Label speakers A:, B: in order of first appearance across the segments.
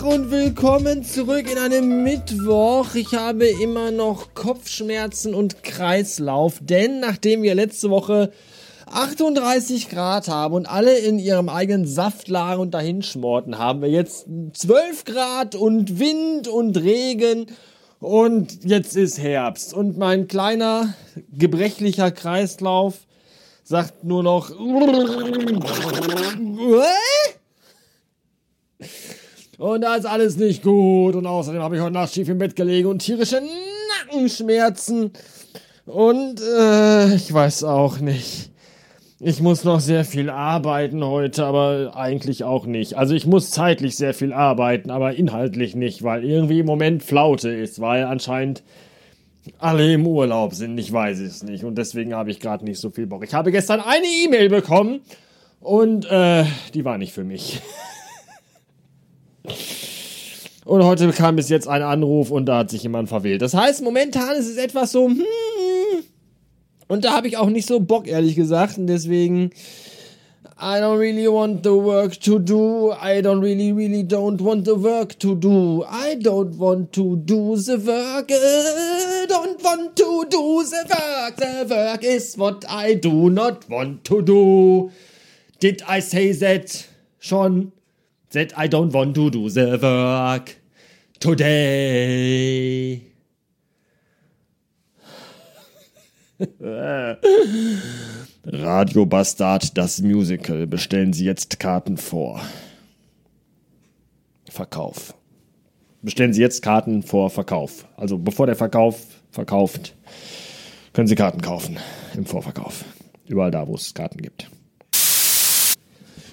A: Tag und willkommen zurück in einem Mittwoch. Ich habe immer noch Kopfschmerzen und Kreislauf, denn nachdem wir letzte Woche 38 Grad haben und alle in ihrem eigenen Saft lagen und dahinschmorten, haben wir jetzt 12 Grad und Wind und Regen. Und jetzt ist Herbst. Und mein kleiner gebrechlicher Kreislauf sagt nur noch und da ist alles nicht gut. Und außerdem habe ich heute Nacht schief im Bett gelegen und tierische Nackenschmerzen. Und äh, ich weiß auch nicht. Ich muss noch sehr viel arbeiten heute, aber eigentlich auch nicht. Also ich muss zeitlich sehr viel arbeiten, aber inhaltlich nicht, weil irgendwie im Moment Flaute ist, weil anscheinend alle im Urlaub sind. Ich weiß es nicht und deswegen habe ich gerade nicht so viel Bock. Ich habe gestern eine E-Mail bekommen und äh, die war nicht für mich. Und heute kam bis jetzt ein Anruf und da hat sich jemand verwählt. Das heißt, momentan ist es etwas so, hmm, und da habe ich auch nicht so Bock, ehrlich gesagt. Und deswegen, I don't really want the work to do. I don't really, really don't want the work to do. I don't want to do the work. I don't want to do the work. The work is what I do not want to do. Did I say that schon? That I don't want to do the work today. Radio Bastard, das Musical. Bestellen Sie jetzt Karten vor. Verkauf. Bestellen Sie jetzt Karten vor Verkauf. Also bevor der Verkauf verkauft, können Sie Karten kaufen im Vorverkauf. Überall da, wo es Karten gibt.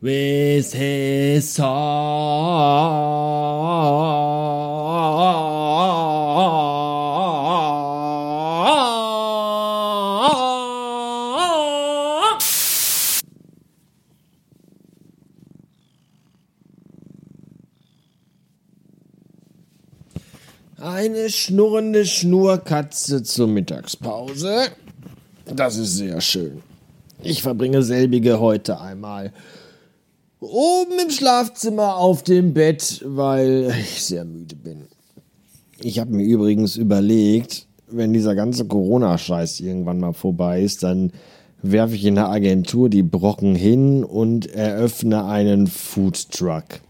A: with his song. Eine schnurrende Schnurkatze zur Mittagspause. Das ist sehr schön. Ich verbringe selbige heute einmal oben im Schlafzimmer auf dem Bett, weil ich sehr müde bin. Ich habe mir übrigens überlegt, wenn dieser ganze Corona-Scheiß irgendwann mal vorbei ist, dann werfe ich in der Agentur die Brocken hin und eröffne einen Food Truck.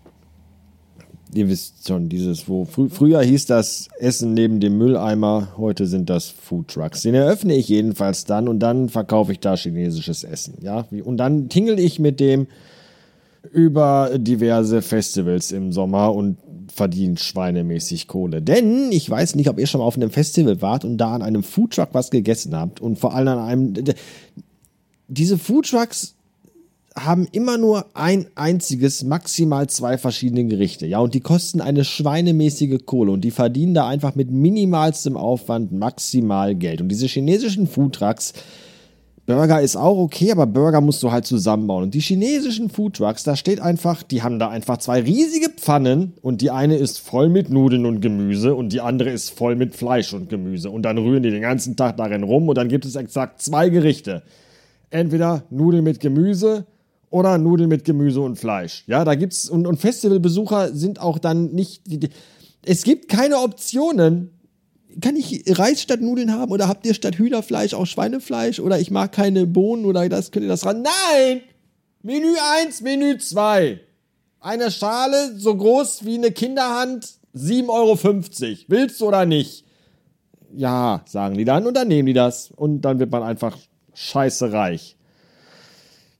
A: Ihr wisst schon, dieses, wo fr früher hieß das Essen neben dem Mülleimer, heute sind das Food Trucks. Den eröffne ich jedenfalls dann und dann verkaufe ich da chinesisches Essen. Ja, und dann tingel ich mit dem über diverse Festivals im Sommer und verdient schweinemäßig Kohle. Denn ich weiß nicht, ob ihr schon mal auf einem Festival wart und da an einem Foodtruck was gegessen habt und vor allem an einem. Diese Foodtrucks haben immer nur ein einziges, maximal zwei verschiedene Gerichte. Ja, und die kosten eine schweinemäßige Kohle und die verdienen da einfach mit minimalstem Aufwand maximal Geld. Und diese chinesischen Foodtrucks Burger ist auch okay, aber Burger musst du halt zusammenbauen. Und die chinesischen Foodtrucks, da steht einfach, die haben da einfach zwei riesige Pfannen und die eine ist voll mit Nudeln und Gemüse und die andere ist voll mit Fleisch und Gemüse. Und dann rühren die den ganzen Tag darin rum und dann gibt es exakt zwei Gerichte. Entweder Nudeln mit Gemüse oder Nudeln mit Gemüse und Fleisch. Ja, da gibt's, und, und Festivalbesucher sind auch dann nicht, die, es gibt keine Optionen, kann ich Reis statt Nudeln haben oder habt ihr statt Hühnerfleisch auch Schweinefleisch oder ich mag keine Bohnen oder das könnt ihr das ran? Nein! Menü 1, Menü 2. Eine Schale so groß wie eine Kinderhand, 7,50 Euro. Willst du oder nicht? Ja, sagen die dann und dann nehmen die das und dann wird man einfach scheiße reich.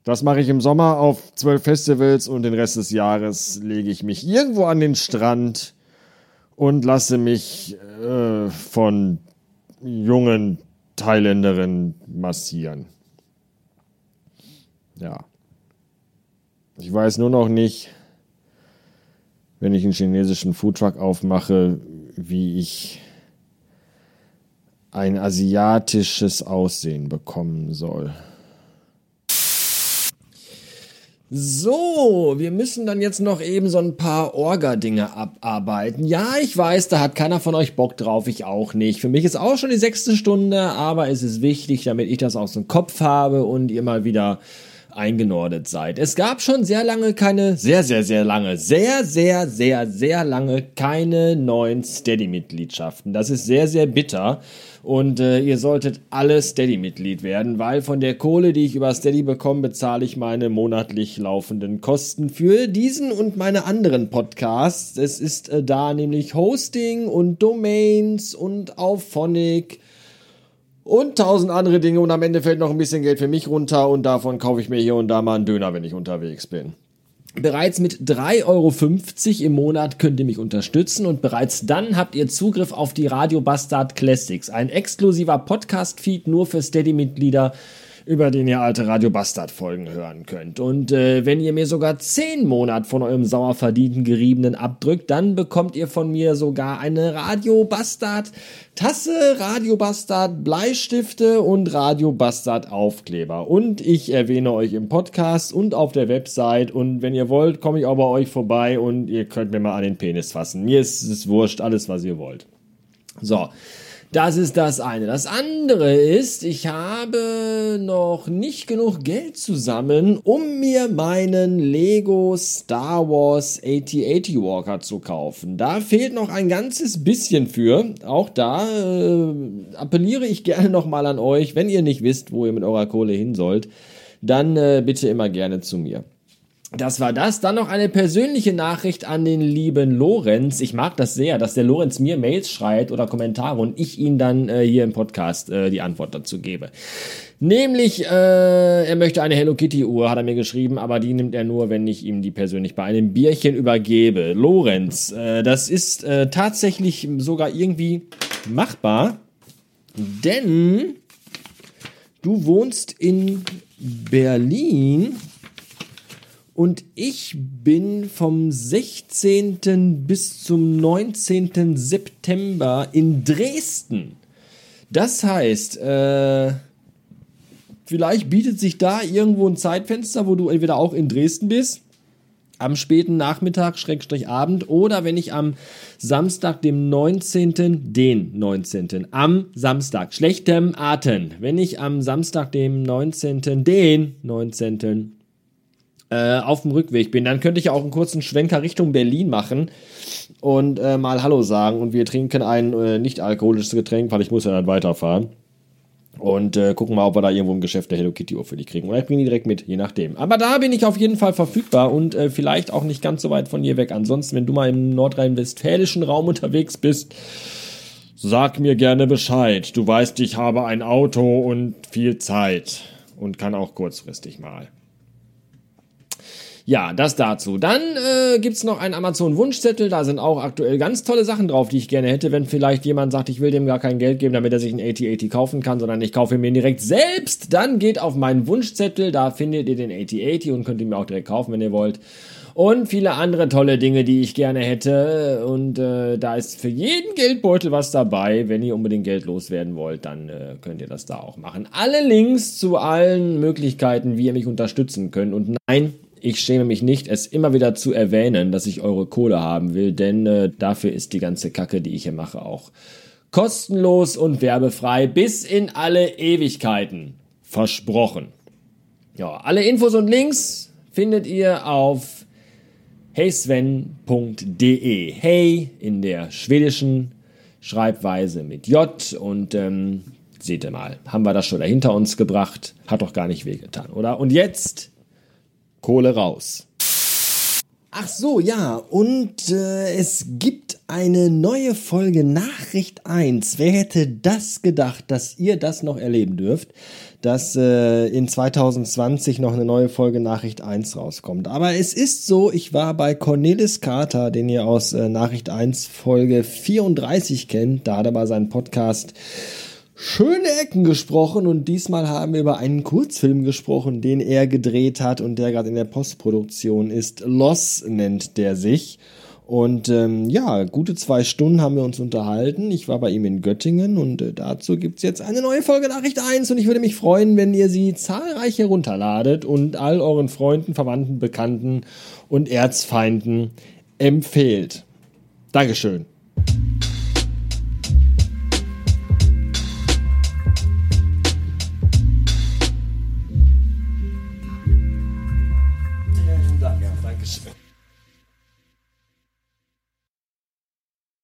A: Das mache ich im Sommer auf zwölf Festivals und den Rest des Jahres lege ich mich irgendwo an den Strand und lasse mich äh, von jungen Thailänderinnen massieren. Ja. Ich weiß nur noch nicht, wenn ich einen chinesischen Foodtruck aufmache, wie ich ein asiatisches Aussehen bekommen soll. So, wir müssen dann jetzt noch eben so ein paar Orga-Dinge abarbeiten. Ja, ich weiß, da hat keiner von euch Bock drauf, ich auch nicht. Für mich ist auch schon die sechste Stunde, aber es ist wichtig, damit ich das aus dem Kopf habe und ihr mal wieder eingenordet seid. Es gab schon sehr lange keine, sehr, sehr, sehr lange, sehr, sehr, sehr, sehr lange keine neuen Steady-Mitgliedschaften. Das ist sehr, sehr bitter. Und äh, ihr solltet alle Steady-Mitglied werden, weil von der Kohle, die ich über Steady bekomme, bezahle ich meine monatlich laufenden Kosten für diesen und meine anderen Podcasts. Es ist äh, da nämlich Hosting und Domains und Auphonic und tausend andere Dinge und am Ende fällt noch ein bisschen Geld für mich runter und davon kaufe ich mir hier und da mal einen Döner, wenn ich unterwegs bin. Bereits mit 3,50 Euro im Monat könnt ihr mich unterstützen und bereits dann habt ihr Zugriff auf die Radio Bastard Classics, ein exklusiver Podcast-Feed nur für Steady-Mitglieder über den ihr alte Radio Bastard Folgen hören könnt. Und äh, wenn ihr mir sogar 10 Monat von eurem sauer verdienten Geriebenen abdrückt, dann bekommt ihr von mir sogar eine Radio Bastard Tasse, Radio Bastard Bleistifte und Radio Bastard Aufkleber. Und ich erwähne euch im Podcast und auf der Website. Und wenn ihr wollt, komme ich auch bei euch vorbei und ihr könnt mir mal an den Penis fassen. Mir ist es wurscht, alles was ihr wollt. So. Das ist das eine. Das andere ist, ich habe noch nicht genug Geld zusammen, um mir meinen Lego Star Wars 8080 Walker zu kaufen. Da fehlt noch ein ganzes bisschen für. Auch da äh, appelliere ich gerne nochmal an euch, wenn ihr nicht wisst, wo ihr mit eurer Kohle hin sollt, dann äh, bitte immer gerne zu mir. Das war das. Dann noch eine persönliche Nachricht an den lieben Lorenz. Ich mag das sehr, dass der Lorenz mir Mails schreibt oder Kommentare und ich ihn dann äh, hier im Podcast äh, die Antwort dazu gebe. Nämlich, äh, er möchte eine Hello Kitty Uhr, hat er mir geschrieben, aber die nimmt er nur, wenn ich ihm die persönlich bei einem Bierchen übergebe. Lorenz, äh, das ist äh, tatsächlich sogar irgendwie machbar, denn du wohnst in Berlin und ich bin vom 16. bis zum 19. September in Dresden. Das heißt, äh, vielleicht bietet sich da irgendwo ein Zeitfenster, wo du entweder auch in Dresden bist, am späten Nachmittag, Schrägstrich Abend, oder wenn ich am Samstag, dem 19., den 19., am Samstag, schlechtem Atem, wenn ich am Samstag, dem 19., den 19., äh, auf dem Rückweg bin, dann könnte ich auch einen kurzen Schwenker Richtung Berlin machen und äh, mal Hallo sagen und wir trinken ein äh, nicht alkoholisches Getränk, weil ich muss ja dann weiterfahren. Und äh, gucken mal, ob wir da irgendwo im Geschäft der Hello Kitty Uhr für die kriegen. Oder ich bringe die direkt mit, je nachdem. Aber da bin ich auf jeden Fall verfügbar und äh, vielleicht auch nicht ganz so weit von hier weg. Ansonsten, wenn du mal im nordrhein-westfälischen Raum unterwegs bist, sag mir gerne Bescheid. Du weißt, ich habe ein Auto und viel Zeit und kann auch kurzfristig mal. Ja, das dazu. Dann äh, gibt noch einen Amazon-Wunschzettel. Da sind auch aktuell ganz tolle Sachen drauf, die ich gerne hätte, wenn vielleicht jemand sagt, ich will dem gar kein Geld geben, damit er sich ein AT-80 kaufen kann, sondern ich kaufe mir ihn direkt selbst. Dann geht auf meinen Wunschzettel, da findet ihr den AT-80 und könnt ihn mir auch direkt kaufen, wenn ihr wollt. Und viele andere tolle Dinge, die ich gerne hätte. Und äh, da ist für jeden Geldbeutel was dabei. Wenn ihr unbedingt Geld loswerden wollt, dann äh, könnt ihr das da auch machen. Alle Links zu allen Möglichkeiten, wie ihr mich unterstützen könnt. Und nein, ich schäme mich nicht, es immer wieder zu erwähnen, dass ich eure Kohle haben will, denn äh, dafür ist die ganze Kacke, die ich hier mache, auch kostenlos und werbefrei bis in alle Ewigkeiten. Versprochen. Ja, alle Infos und Links findet ihr auf heysven.de. Hey in der schwedischen Schreibweise mit J und ähm, seht ihr mal, haben wir das schon dahinter uns gebracht. Hat doch gar nicht wehgetan, oder? Und jetzt Kohle raus. Ach so, ja, und äh, es gibt eine neue Folge Nachricht 1. Wer hätte das gedacht, dass ihr das noch erleben dürft, dass äh, in 2020 noch eine neue Folge Nachricht 1 rauskommt. Aber es ist so, ich war bei Cornelis Carter, den ihr aus äh, Nachricht 1 Folge 34 kennt, da hat er mal seinen Podcast schöne Ecken gesprochen und diesmal haben wir über einen Kurzfilm gesprochen, den er gedreht hat und der gerade in der Postproduktion ist. Loss nennt der sich. Und ähm, ja, gute zwei Stunden haben wir uns unterhalten. Ich war bei ihm in Göttingen und äh, dazu gibt es jetzt eine neue Folge Nachricht 1 und ich würde mich freuen, wenn ihr sie zahlreich herunterladet und all euren Freunden, Verwandten, Bekannten und Erzfeinden empfehlt. Dankeschön.